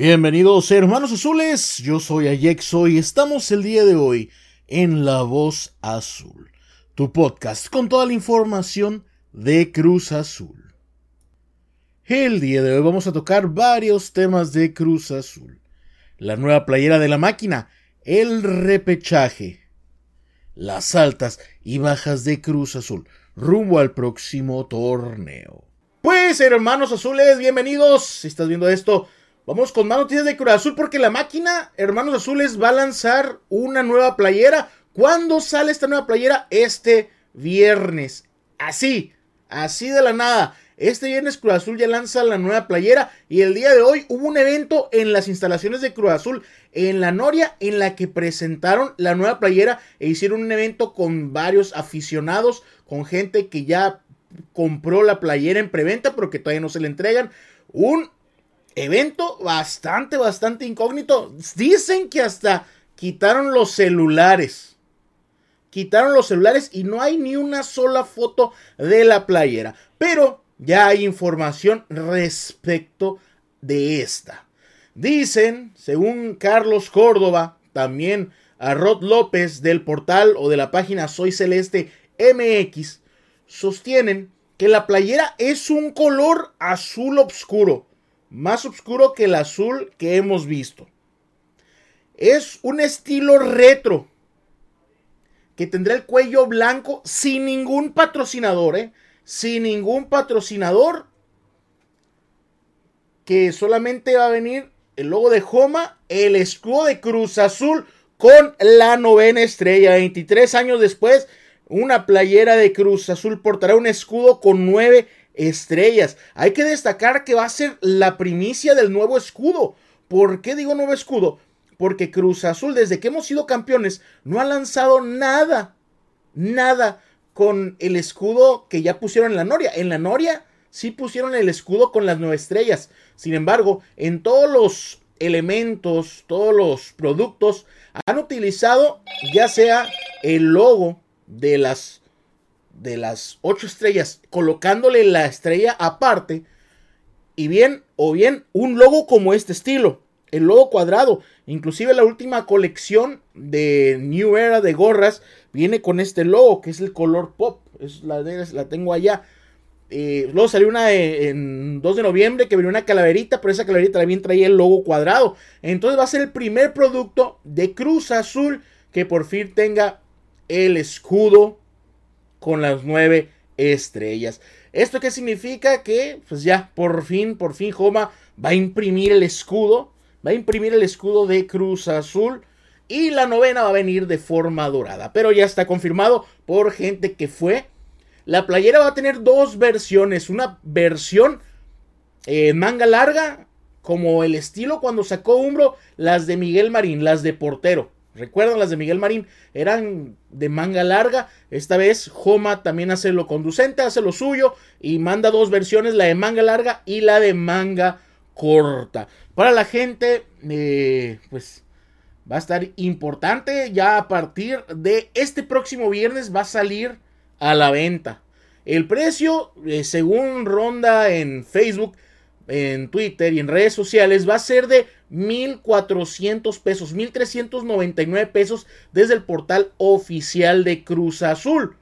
Bienvenidos hermanos azules, yo soy Ayexo y estamos el día de hoy en La Voz Azul, tu podcast con toda la información de Cruz Azul. El día de hoy vamos a tocar varios temas de Cruz Azul. La nueva playera de la máquina, el repechaje, las altas y bajas de Cruz Azul, rumbo al próximo torneo. Pues hermanos azules, bienvenidos, si estás viendo esto, Vamos con más noticias de Cruz Azul porque la máquina, hermanos azules, va a lanzar una nueva playera. ¿Cuándo sale esta nueva playera? Este viernes. Así, así de la nada. Este viernes Cruz Azul ya lanza la nueva playera y el día de hoy hubo un evento en las instalaciones de Cruz Azul en la Noria en la que presentaron la nueva playera e hicieron un evento con varios aficionados, con gente que ya compró la playera en preventa pero que todavía no se le entregan. Un evento bastante, bastante incógnito. Dicen que hasta quitaron los celulares. Quitaron los celulares y no hay ni una sola foto de la playera. Pero ya hay información respecto de esta. Dicen, según Carlos Córdoba, también a Rod López del portal o de la página Soy Celeste MX, sostienen que la playera es un color azul oscuro más oscuro que el azul que hemos visto. Es un estilo retro que tendrá el cuello blanco sin ningún patrocinador, ¿eh? Sin ningún patrocinador. Que solamente va a venir el logo de Joma, el escudo de Cruz Azul con la novena estrella. 23 años después, una playera de Cruz Azul portará un escudo con nueve estrellas. Hay que destacar que va a ser la primicia del nuevo escudo. ¿Por qué digo nuevo escudo? Porque Cruz Azul, desde que hemos sido campeones, no ha lanzado nada, nada con el escudo que ya pusieron en la Noria. En la Noria sí pusieron el escudo con las nueve estrellas. Sin embargo, en todos los elementos, todos los productos, han utilizado ya sea el logo de las de las ocho estrellas, colocándole la estrella aparte, y bien, o bien un logo como este estilo, el logo cuadrado. Inclusive la última colección de New Era de gorras viene con este logo, que es el color pop. Es la, la tengo allá. Eh, luego salió una en 2 de noviembre que venía una calaverita, pero esa calaverita también traía el logo cuadrado. Entonces va a ser el primer producto de Cruz Azul que por fin tenga el escudo con las nueve estrellas. ¿Esto qué significa? Que pues ya por fin, por fin Joma va a imprimir el escudo, va a imprimir el escudo de Cruz Azul y la novena va a venir de forma dorada. Pero ya está confirmado por gente que fue. La playera va a tener dos versiones, una versión eh, manga larga como el estilo cuando sacó Umbro, las de Miguel Marín, las de portero. Recuerdan las de Miguel Marín, eran de manga larga. Esta vez Joma también hace lo conducente, hace lo suyo y manda dos versiones, la de manga larga y la de manga corta. Para la gente, eh, pues va a estar importante. Ya a partir de este próximo viernes va a salir a la venta. El precio, eh, según ronda en Facebook, en Twitter y en redes sociales, va a ser de 1.400 pesos, 1.399 pesos desde el portal oficial de Cruz Azul.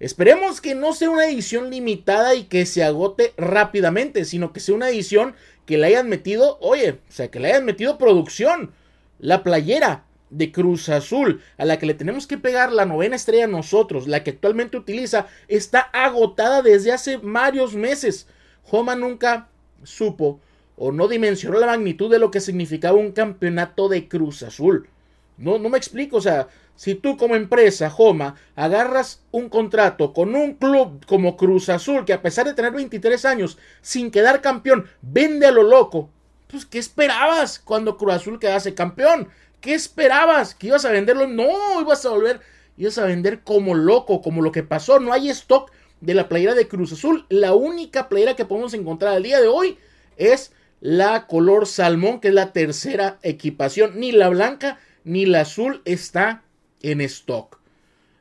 Esperemos que no sea una edición limitada y que se agote rápidamente, sino que sea una edición que le hayan metido, oye, o sea, que le hayan metido producción. La playera de Cruz Azul, a la que le tenemos que pegar la novena estrella nosotros, la que actualmente utiliza, está agotada desde hace varios meses. Joma nunca supo o no dimensionó la magnitud de lo que significaba un campeonato de Cruz Azul. No, no me explico, o sea, si tú como empresa, Joma, agarras un contrato con un club como Cruz Azul, que a pesar de tener 23 años, sin quedar campeón, vende a lo loco, pues ¿qué esperabas cuando Cruz Azul quedase campeón? ¿Qué esperabas? ¿Que ibas a venderlo? No, ibas a volver, ibas a vender como loco, como lo que pasó. No hay stock de la playera de Cruz Azul. La única playera que podemos encontrar al día de hoy es la color salmón, que es la tercera equipación. Ni la blanca ni la azul está en stock.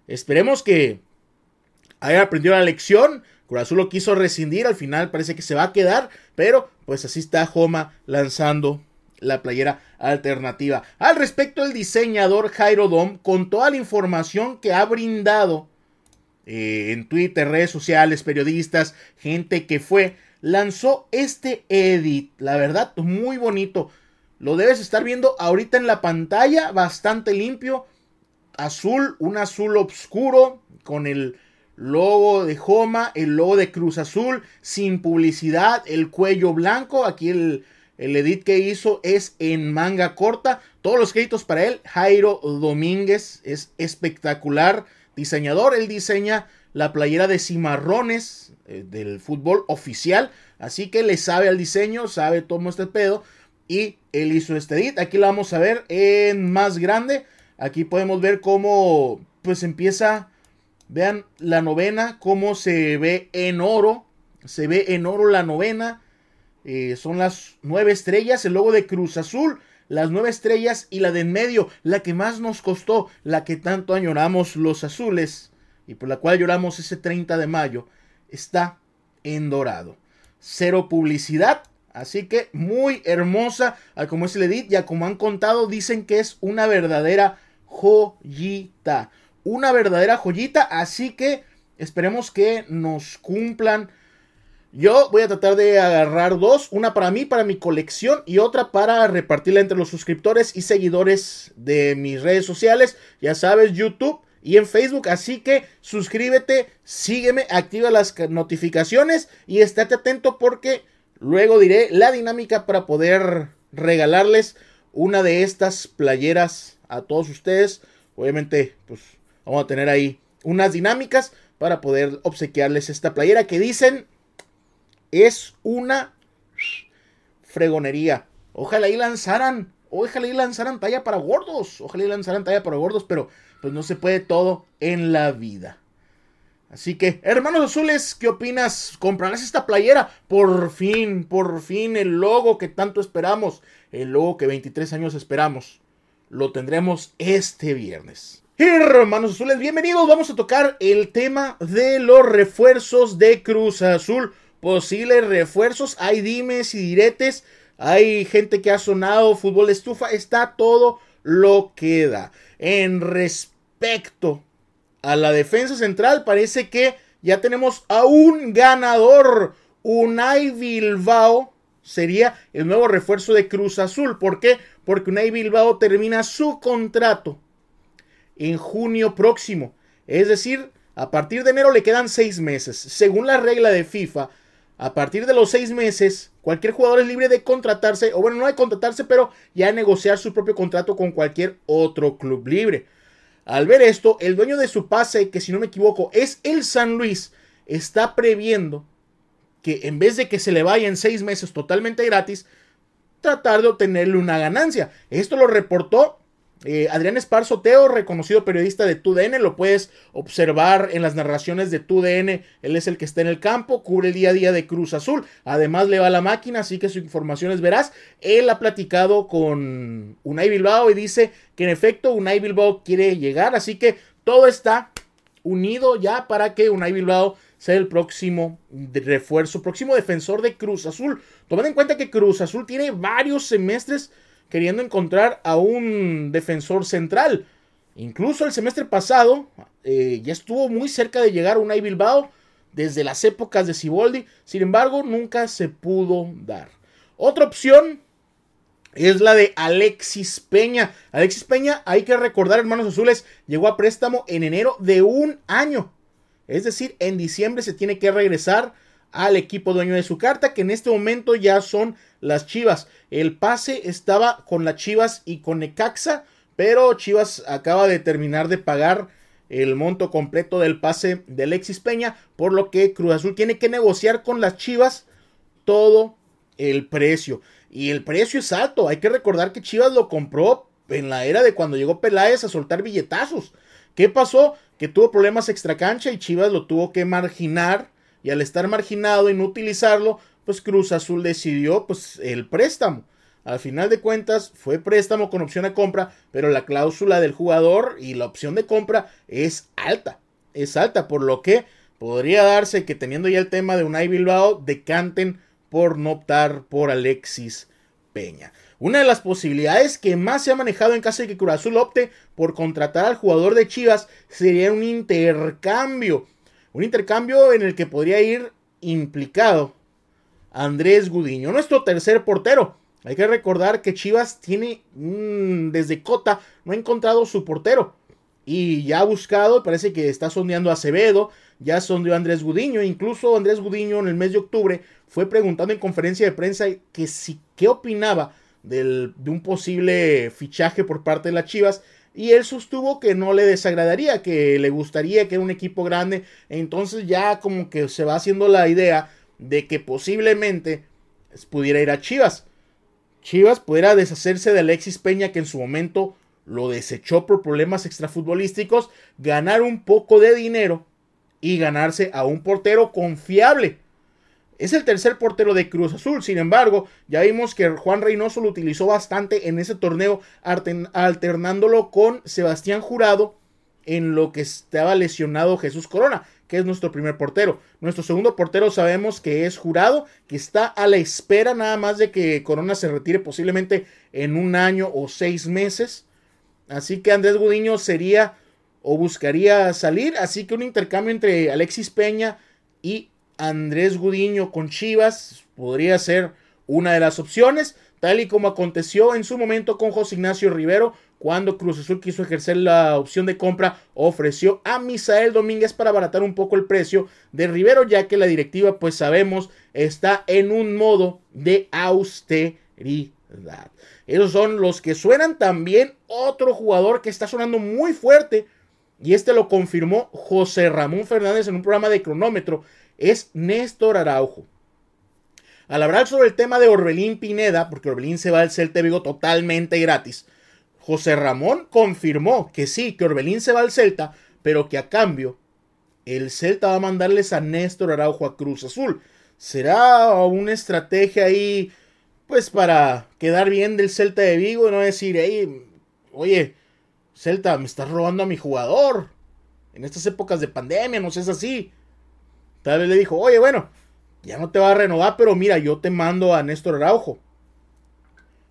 Esperemos que haya aprendido la lección. Cruz Azul lo quiso rescindir, al final parece que se va a quedar, pero pues así está Joma lanzando la playera alternativa. Al respecto, el diseñador Jairo Dom, con toda la información que ha brindado eh, en Twitter, redes sociales, periodistas, gente que fue, lanzó este edit. La verdad, muy bonito. Lo debes estar viendo ahorita en la pantalla, bastante limpio. Azul, un azul oscuro con el logo de Joma, el logo de Cruz Azul, sin publicidad, el cuello blanco. Aquí el, el edit que hizo es en manga corta. Todos los créditos para él. Jairo Domínguez es espectacular diseñador. Él diseña la playera de cimarrones eh, del fútbol oficial. Así que le sabe al diseño, sabe todo este pedo. Y él hizo este edit. Aquí lo vamos a ver en más grande. Aquí podemos ver cómo pues empieza. Vean la novena, cómo se ve en oro. Se ve en oro la novena. Eh, son las nueve estrellas, el logo de Cruz Azul, las nueve estrellas y la de en medio, la que más nos costó, la que tanto añoramos los azules y por la cual lloramos ese 30 de mayo, está en dorado. Cero publicidad, así que muy hermosa, como es el edit, ya como han contado, dicen que es una verdadera joyita. Una verdadera joyita, así que esperemos que nos cumplan yo voy a tratar de agarrar dos, una para mí, para mi colección y otra para repartirla entre los suscriptores y seguidores de mis redes sociales, ya sabes, YouTube y en Facebook, así que suscríbete, sígueme, activa las notificaciones y estate atento porque luego diré la dinámica para poder regalarles una de estas playeras a todos ustedes. Obviamente, pues vamos a tener ahí unas dinámicas para poder obsequiarles esta playera que dicen es una fregonería. Ojalá y lanzaran, ojalá y lanzaran talla para gordos, ojalá y lanzaran talla para gordos, pero pues no se puede todo en la vida. Así que, hermanos azules, ¿qué opinas? ¿Comprarás esta playera? Por fin, por fin, el logo que tanto esperamos, el logo que 23 años esperamos, lo tendremos este viernes. Hermanos azules, bienvenidos. Vamos a tocar el tema de los refuerzos de Cruz Azul posibles refuerzos, hay dimes y diretes, hay gente que ha sonado fútbol estufa, está todo lo que da. En respecto a la defensa central, parece que ya tenemos a un ganador. Unai Bilbao sería el nuevo refuerzo de Cruz Azul. ¿Por qué? Porque Unai Bilbao termina su contrato en junio próximo. Es decir, a partir de enero le quedan seis meses. Según la regla de FIFA, a partir de los seis meses, cualquier jugador es libre de contratarse, o bueno, no de contratarse, pero ya negociar su propio contrato con cualquier otro club libre. Al ver esto, el dueño de su pase, que si no me equivoco es el San Luis, está previendo que en vez de que se le vaya en seis meses totalmente gratis, tratar de obtenerle una ganancia. Esto lo reportó eh, Adrián Esparzo Teo, reconocido periodista de TUDN, lo puedes observar en las narraciones de TUDN. Él es el que está en el campo, cubre el día a día de Cruz Azul. Además, le va la máquina, así que su información es veraz. Él ha platicado con Unai Bilbao y dice que en efecto Unai Bilbao quiere llegar, así que todo está unido ya para que Unai Bilbao sea el próximo refuerzo, próximo defensor de Cruz Azul. Tomando en cuenta que Cruz Azul tiene varios semestres queriendo encontrar a un defensor central. Incluso el semestre pasado eh, ya estuvo muy cerca de llegar a un Bilbao desde las épocas de Siboldi. Sin embargo, nunca se pudo dar. Otra opción es la de Alexis Peña. Alexis Peña, hay que recordar, hermanos azules, llegó a préstamo en enero de un año. Es decir, en diciembre se tiene que regresar al equipo dueño de su carta, que en este momento ya son las Chivas. El pase estaba con las Chivas y con Necaxa, pero Chivas acaba de terminar de pagar el monto completo del pase de Alexis Peña, por lo que Cruz Azul tiene que negociar con las Chivas todo el precio. Y el precio es alto, hay que recordar que Chivas lo compró en la era de cuando llegó Peláez a soltar billetazos. ¿Qué pasó? Que tuvo problemas extracancha y Chivas lo tuvo que marginar y al estar marginado y no utilizarlo, pues Cruz Azul decidió pues el préstamo. Al final de cuentas fue préstamo con opción de compra, pero la cláusula del jugador y la opción de compra es alta. Es alta, por lo que podría darse que teniendo ya el tema de Unai Bilbao decanten por no optar por Alexis Peña. Una de las posibilidades que más se ha manejado en caso de que Cruz Azul opte por contratar al jugador de Chivas sería un intercambio. Un intercambio en el que podría ir implicado Andrés Gudiño, nuestro tercer portero. Hay que recordar que Chivas tiene desde Cota no ha encontrado su portero. Y ya ha buscado, parece que está sondeando a Acevedo, ya sondeó a Andrés Gudiño, incluso Andrés Gudiño en el mes de octubre fue preguntando en conferencia de prensa que si qué opinaba de un posible fichaje por parte de las Chivas y él sostuvo que no le desagradaría, que le gustaría que era un equipo grande, entonces ya como que se va haciendo la idea de que posiblemente pudiera ir a Chivas. Chivas pudiera deshacerse de Alexis Peña que en su momento lo desechó por problemas extrafutbolísticos, ganar un poco de dinero y ganarse a un portero confiable. Es el tercer portero de Cruz Azul, sin embargo, ya vimos que Juan Reynoso lo utilizó bastante en ese torneo, alternándolo con Sebastián Jurado en lo que estaba lesionado Jesús Corona, que es nuestro primer portero. Nuestro segundo portero sabemos que es Jurado, que está a la espera nada más de que Corona se retire posiblemente en un año o seis meses. Así que Andrés Gudiño sería o buscaría salir. Así que un intercambio entre Alexis Peña y Andrés Gudiño con Chivas podría ser una de las opciones, tal y como aconteció en su momento con José Ignacio Rivero, cuando Cruz Azul quiso ejercer la opción de compra, ofreció a Misael Domínguez para abaratar un poco el precio de Rivero, ya que la directiva, pues sabemos, está en un modo de austeridad. Esos son los que suenan también. Otro jugador que está sonando muy fuerte. Y este lo confirmó José Ramón Fernández en un programa de cronómetro. Es Néstor Araujo. Al hablar sobre el tema de Orbelín Pineda, porque Orbelín se va al Celta Vigo totalmente gratis, José Ramón confirmó que sí, que Orbelín se va al Celta, pero que a cambio el Celta va a mandarles a Néstor Araujo a Cruz Azul. ¿Será una estrategia ahí pues para quedar bien del Celta de Vigo y no decir, oye, Celta, me estás robando a mi jugador. En estas épocas de pandemia, no sé, es así. Tal vez le dijo, oye, bueno, ya no te va a renovar, pero mira, yo te mando a Néstor Araujo.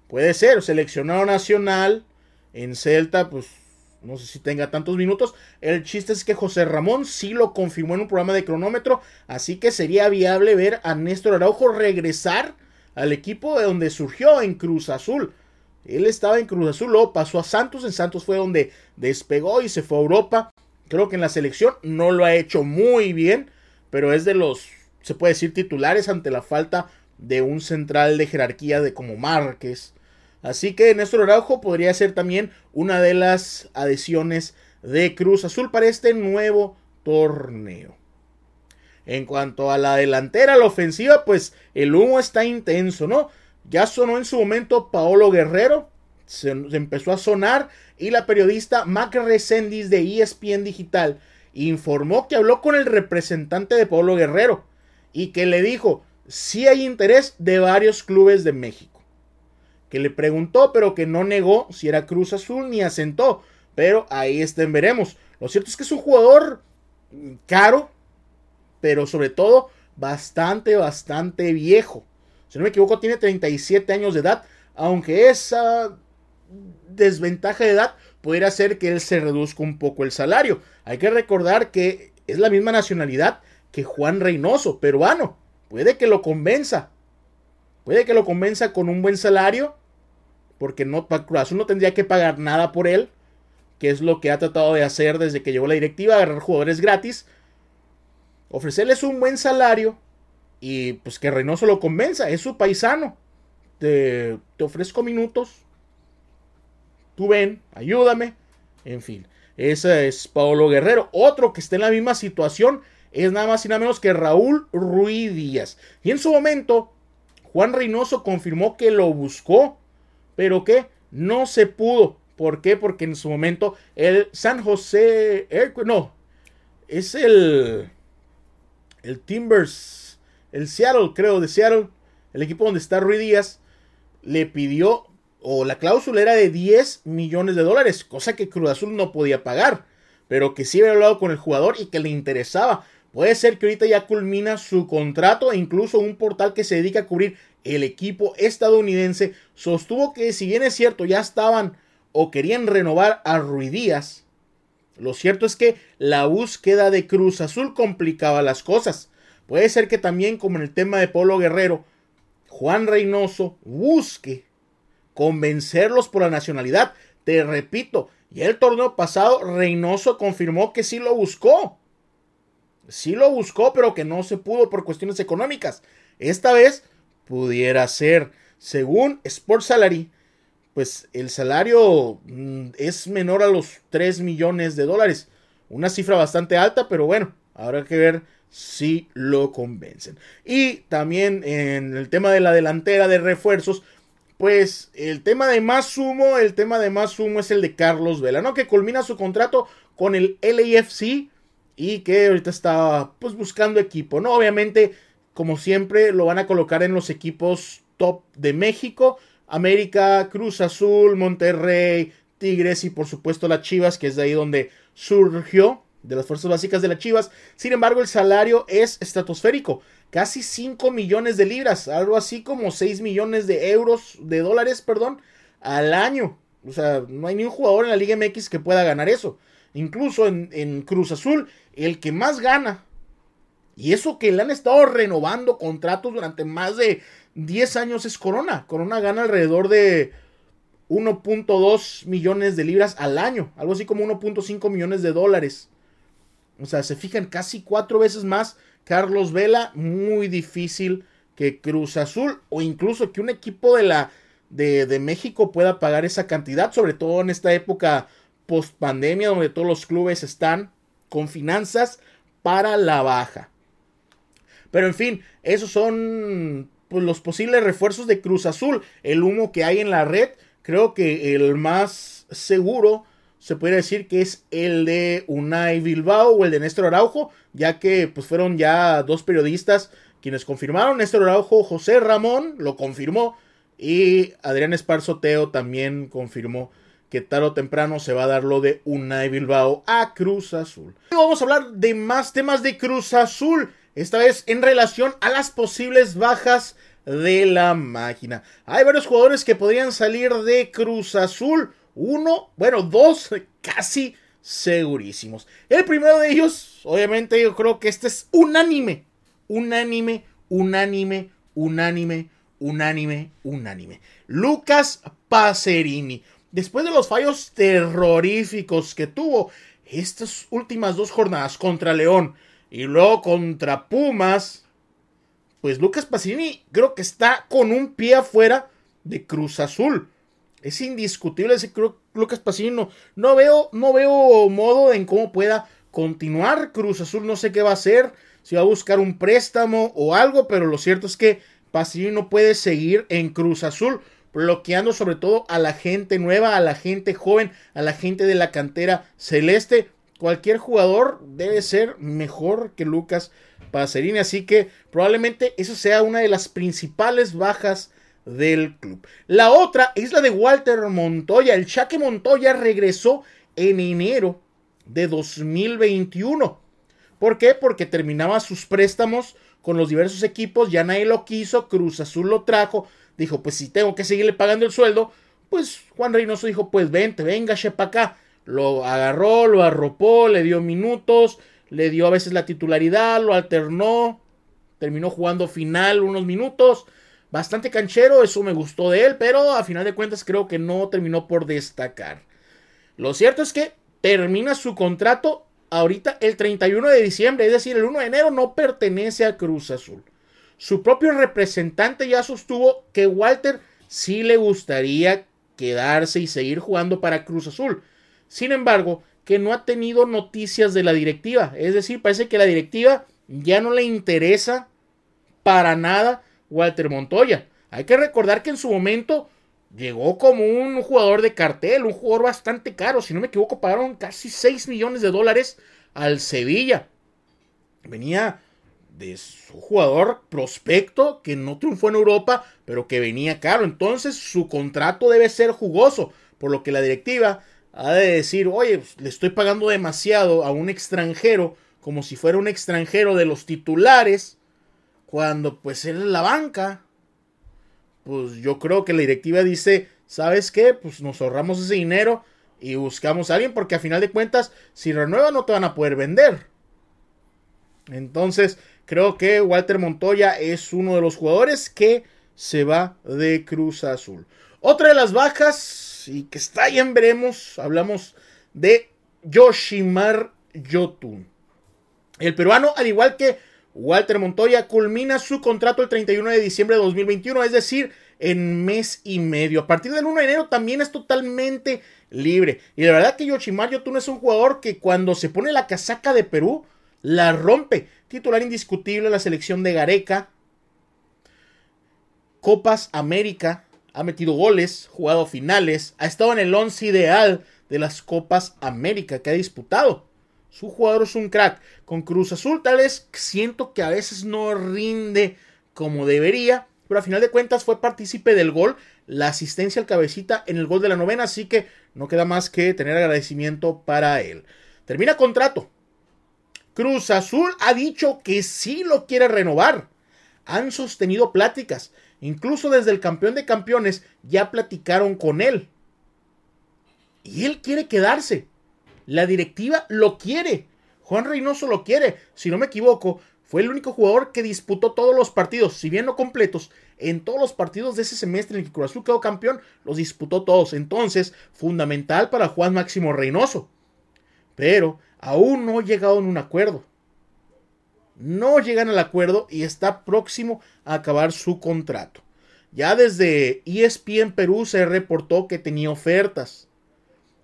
Puede ser, seleccionado nacional en Celta, pues no sé si tenga tantos minutos. El chiste es que José Ramón sí lo confirmó en un programa de cronómetro, así que sería viable ver a Néstor Araujo regresar al equipo de donde surgió en Cruz Azul. Él estaba en Cruz Azul, luego pasó a Santos, en Santos fue donde despegó y se fue a Europa. Creo que en la selección no lo ha hecho muy bien, pero es de los, se puede decir, titulares ante la falta de un central de jerarquía de como Márquez. Así que Néstor Araujo podría ser también una de las adhesiones de Cruz Azul para este nuevo torneo. En cuanto a la delantera, la ofensiva, pues el humo está intenso, ¿no? Ya sonó en su momento Paolo Guerrero, se, empezó a sonar y la periodista Mac Resendiz de ESPN Digital informó que habló con el representante de Paolo Guerrero y que le dijo si hay interés de varios clubes de México. Que le preguntó, pero que no negó si era Cruz Azul ni asentó. Pero ahí estén, veremos. Lo cierto es que es un jugador caro, pero sobre todo bastante, bastante viejo. Si no me equivoco, tiene 37 años de edad, aunque esa desventaja de edad pudiera hacer que él se reduzca un poco el salario. Hay que recordar que es la misma nacionalidad que Juan Reynoso, peruano. Puede que lo convenza. Puede que lo convenza con un buen salario, porque no, Cruz no tendría que pagar nada por él, que es lo que ha tratado de hacer desde que llegó la directiva, agarrar jugadores gratis ofrecerles un buen salario y pues que Reynoso lo convenza, es su paisano. Te, te ofrezco minutos, tú ven, ayúdame, en fin. Ese es Paolo Guerrero. Otro que está en la misma situación es nada más y nada menos que Raúl Ruiz Díaz. Y en su momento, Juan Reynoso confirmó que lo buscó, pero que no se pudo. ¿Por qué? Porque en su momento el San José, no, es el el Timbers, el Seattle, creo, de Seattle, el equipo donde está Rui Díaz, le pidió, o la cláusula era de 10 millones de dólares, cosa que Cruz Azul no podía pagar, pero que sí había hablado con el jugador y que le interesaba. Puede ser que ahorita ya culmina su contrato e incluso un portal que se dedica a cubrir el equipo estadounidense sostuvo que si bien es cierto ya estaban o querían renovar a Ruidías, lo cierto es que la búsqueda de Cruz Azul complicaba las cosas. Puede ser que también como en el tema de Polo Guerrero, Juan Reynoso busque convencerlos por la nacionalidad. Te repito, y el torneo pasado Reynoso confirmó que sí lo buscó. Sí lo buscó, pero que no se pudo por cuestiones económicas. Esta vez pudiera ser. Según Sports Salary, pues el salario mm, es menor a los 3 millones de dólares. Una cifra bastante alta, pero bueno, habrá que ver si lo convencen. Y también en el tema de la delantera de refuerzos, pues el tema de más sumo, el tema de más sumo es el de Carlos Vela, ¿no? Que culmina su contrato con el LAFC y que ahorita está pues buscando equipo, ¿no? Obviamente, como siempre, lo van a colocar en los equipos top de México, América, Cruz Azul, Monterrey, Tigres y por supuesto las Chivas, que es de ahí donde surgió de las fuerzas básicas de las Chivas. Sin embargo, el salario es estratosférico. Casi 5 millones de libras, algo así como 6 millones de euros, de dólares, perdón, al año. O sea, no hay ni un jugador en la Liga MX que pueda ganar eso. Incluso en, en Cruz Azul, el que más gana, y eso que le han estado renovando contratos durante más de 10 años es Corona. Corona gana alrededor de 1.2 millones de libras al año, algo así como 1.5 millones de dólares. O sea, se fijan casi cuatro veces más Carlos Vela, muy difícil que Cruz Azul o incluso que un equipo de la de, México pueda pagar esa cantidad, sobre todo en esta época post pandemia donde todos los clubes están con finanzas para la baja. Pero en fin, esos son pues, los posibles refuerzos de Cruz Azul. El humo que hay en la red, creo que el más seguro se puede decir que es el de Unai Bilbao o el de Néstor Araujo, ya que pues fueron ya dos periodistas quienes confirmaron, Néstor Araujo, José Ramón lo confirmó y Adrián Esparzoteo también confirmó que tarde o temprano se va a dar lo de Unai Bilbao a Cruz Azul. Vamos a hablar de más temas de Cruz Azul, esta vez en relación a las posibles bajas de la máquina. Hay varios jugadores que podrían salir de Cruz Azul uno, bueno, dos casi segurísimos. El primero de ellos, obviamente yo creo que este es unánime, unánime, unánime, unánime, unánime, unánime. Lucas Pacerini. Después de los fallos terroríficos que tuvo estas últimas dos jornadas contra León y luego contra Pumas, pues Lucas Pacerini creo que está con un pie afuera de Cruz Azul. Es indiscutible ese Lucas Pacino. No veo, no veo modo en cómo pueda continuar. Cruz Azul no sé qué va a hacer. Si va a buscar un préstamo o algo. Pero lo cierto es que no puede seguir en Cruz Azul. Bloqueando sobre todo a la gente nueva, a la gente joven, a la gente de la cantera celeste. Cualquier jugador debe ser mejor que Lucas Pacerini. Así que probablemente eso sea una de las principales bajas del club. La otra es la de Walter Montoya. El Chaque Montoya regresó en enero de 2021. ¿Por qué? Porque terminaba sus préstamos con los diversos equipos, ya nadie lo quiso, Cruz Azul lo trajo, dijo, pues si tengo que seguirle pagando el sueldo, pues Juan Reynoso dijo, pues vente, venga, para acá. Lo agarró, lo arropó, le dio minutos, le dio a veces la titularidad, lo alternó, terminó jugando final unos minutos, bastante canchero, eso me gustó de él, pero a final de cuentas creo que no terminó por destacar. Lo cierto es que termina su contrato ahorita el 31 de diciembre, es decir, el 1 de enero no pertenece a Cruz Azul. Su propio representante ya sostuvo que Walter sí le gustaría quedarse y seguir jugando para Cruz Azul. Sin embargo, que no ha tenido noticias de la directiva. Es decir, parece que la directiva ya no le interesa para nada Walter Montoya. Hay que recordar que en su momento llegó como un jugador de cartel, un jugador bastante caro. Si no me equivoco, pagaron casi 6 millones de dólares al Sevilla. Venía de su jugador prospecto que no triunfó en Europa, pero que venía caro. Entonces su contrato debe ser jugoso, por lo que la directiva ha de decir, oye, pues, le estoy pagando demasiado a un extranjero como si fuera un extranjero de los titulares, cuando pues él es la banca. Pues yo creo que la directiva dice, ¿sabes qué? Pues nos ahorramos ese dinero y buscamos a alguien porque a final de cuentas, si renueva no te van a poder vender. Entonces, creo que Walter Montoya es uno de los jugadores que se va de Cruz Azul. Otra de las bajas y que está ahí en veremos, hablamos de Yoshimar Yotun. El peruano, al igual que Walter Montoya, culmina su contrato el 31 de diciembre de 2021, es decir, en mes y medio. A partir del 1 de enero también es totalmente libre. Y la verdad que Yoshimar Yotun es un jugador que cuando se pone la casaca de Perú, la rompe. Titular indiscutible la selección de Gareca. Copas América. Ha metido goles, jugado finales. Ha estado en el once ideal de las Copas América que ha disputado. Su jugador es un crack. Con Cruz Azul tal vez siento que a veces no rinde como debería. Pero a final de cuentas fue partícipe del gol. La asistencia al cabecita en el gol de la novena. Así que no queda más que tener agradecimiento para él. Termina contrato Cruz Azul ha dicho que sí lo quiere renovar. Han sostenido pláticas. Incluso desde el campeón de campeones ya platicaron con él. Y él quiere quedarse. La directiva lo quiere. Juan Reynoso lo quiere. Si no me equivoco, fue el único jugador que disputó todos los partidos, si bien no completos, en todos los partidos de ese semestre en el que Cruz Azul quedó campeón, los disputó todos. Entonces, fundamental para Juan Máximo Reynoso. Pero aún no llegado a un acuerdo. No llegan al acuerdo y está próximo a acabar su contrato. Ya desde ESPN Perú se reportó que tenía ofertas.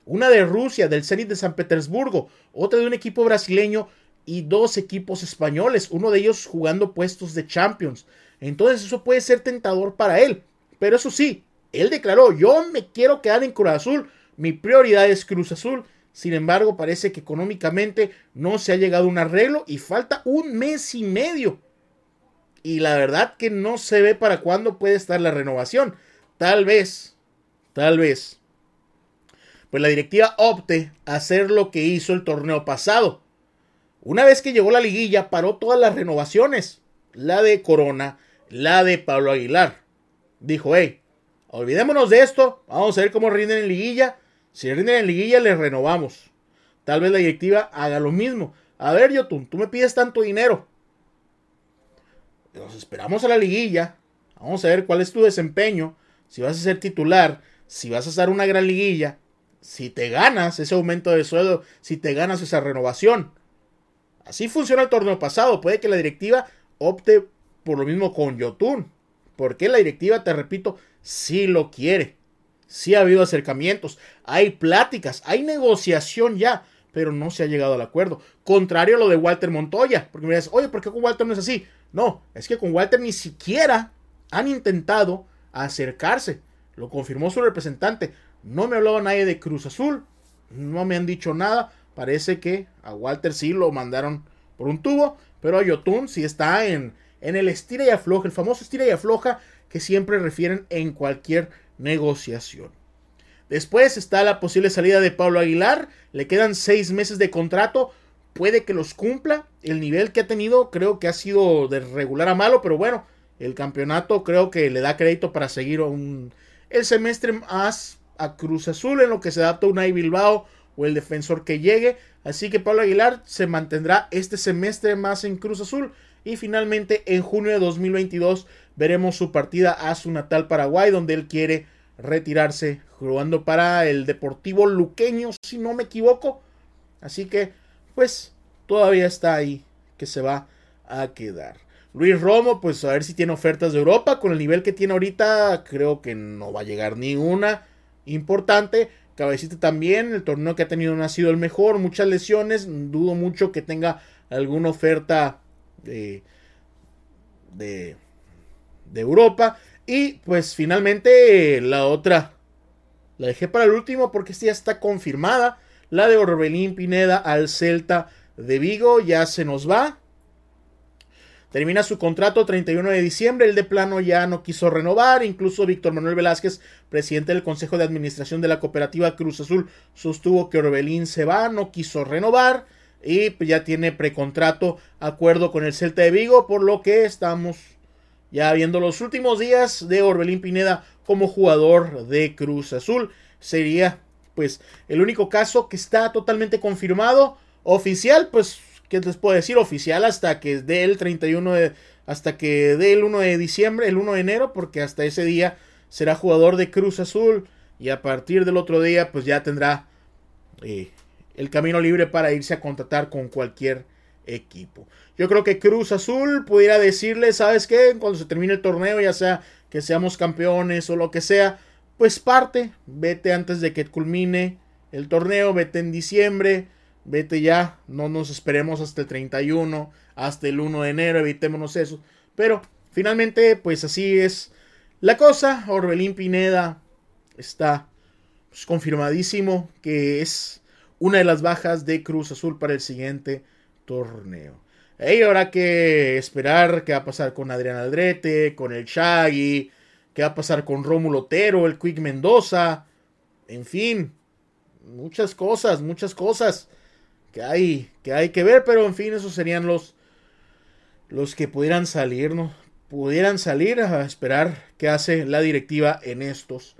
Una de Rusia, del Zenit de San Petersburgo, otra de un equipo brasileño y dos equipos españoles, uno de ellos jugando puestos de Champions. Entonces eso puede ser tentador para él. Pero eso sí, él declaró, yo me quiero quedar en Cruz Azul, mi prioridad es Cruz Azul sin embargo, parece que económicamente no se ha llegado a un arreglo y falta un mes y medio. Y la verdad que no se ve para cuándo puede estar la renovación. Tal vez, tal vez. Pues la directiva opte a hacer lo que hizo el torneo pasado. Una vez que llegó la liguilla, paró todas las renovaciones. La de Corona, la de Pablo Aguilar. Dijo, hey, olvidémonos de esto, vamos a ver cómo rinden en liguilla si rinden en liguilla, les renovamos. Tal vez la directiva haga lo mismo. A ver, Yotun, tú me pides tanto dinero. Nos esperamos a la liguilla. Vamos a ver cuál es tu desempeño. Si vas a ser titular, si vas a hacer una gran liguilla, si te ganas ese aumento de sueldo, si te ganas esa renovación. Así funciona el torneo pasado. Puede que la directiva opte por lo mismo con Yotun. Porque la directiva, te repito, sí lo quiere. Sí ha habido acercamientos, hay pláticas, hay negociación ya, pero no se ha llegado al acuerdo. Contrario a lo de Walter Montoya, porque me dices, oye, ¿por qué con Walter no es así? No, es que con Walter ni siquiera han intentado acercarse. Lo confirmó su representante. No me hablaba nadie de Cruz Azul, no me han dicho nada. Parece que a Walter sí lo mandaron por un tubo, pero a Yotun sí está en, en el estira y afloja, el famoso estira y afloja que siempre refieren en cualquier negociación. Después está la posible salida de Pablo Aguilar. Le quedan seis meses de contrato. Puede que los cumpla. El nivel que ha tenido creo que ha sido de regular a malo, pero bueno, el campeonato creo que le da crédito para seguir un, el semestre más a Cruz Azul en lo que se adapta a Unai Bilbao o el defensor que llegue. Así que Pablo Aguilar se mantendrá este semestre más en Cruz Azul y finalmente en junio de 2022 veremos su partida a su natal Paraguay, donde él quiere retirarse jugando para el Deportivo Luqueño, si no me equivoco. Así que, pues, todavía está ahí que se va a quedar. Luis Romo, pues a ver si tiene ofertas de Europa. Con el nivel que tiene ahorita, creo que no va a llegar ni una importante. Cabecita también, el torneo que ha tenido no ha sido el mejor, muchas lesiones. Dudo mucho que tenga alguna oferta de, de de Europa. Y pues finalmente la otra la dejé para el último porque esta ya está confirmada. La de Orbelín Pineda al Celta de Vigo ya se nos va. Termina su contrato 31 de diciembre. El de plano ya no quiso renovar. Incluso Víctor Manuel Velázquez, presidente del Consejo de Administración de la Cooperativa Cruz Azul, sostuvo que Orbelín se va, no quiso renovar. y pues, ya tiene precontrato acuerdo con el Celta de Vigo, por lo que estamos ya viendo los últimos días de Orbelín Pineda como jugador de Cruz Azul. Sería pues el único caso que está totalmente confirmado. Oficial, pues, ¿qué les puedo decir? Oficial hasta que dé el 31 de, hasta que dé el 1 de diciembre, el 1 de enero, porque hasta ese día será jugador de Cruz Azul. Y a partir del otro día, pues ya tendrá eh, el camino libre para irse a contratar con cualquier equipo. Yo creo que Cruz Azul pudiera decirle, ¿sabes qué? Cuando se termine el torneo, ya sea que seamos campeones o lo que sea, pues parte, vete antes de que culmine el torneo, vete en diciembre, vete ya, no nos esperemos hasta el 31, hasta el 1 de enero, evitémonos eso. Pero finalmente, pues así es la cosa. Orbelín Pineda está pues, confirmadísimo que es una de las bajas de Cruz Azul para el siguiente torneo. Y ahora que esperar qué va a pasar con Adrián Aldrete, con el Shaggy, qué va a pasar con Rómulo Otero, el Quick Mendoza, en fin, muchas cosas, muchas cosas que hay que, hay que ver, pero en fin, esos serían los, los que pudieran salir, ¿no? Pudieran salir a esperar qué hace la directiva en estos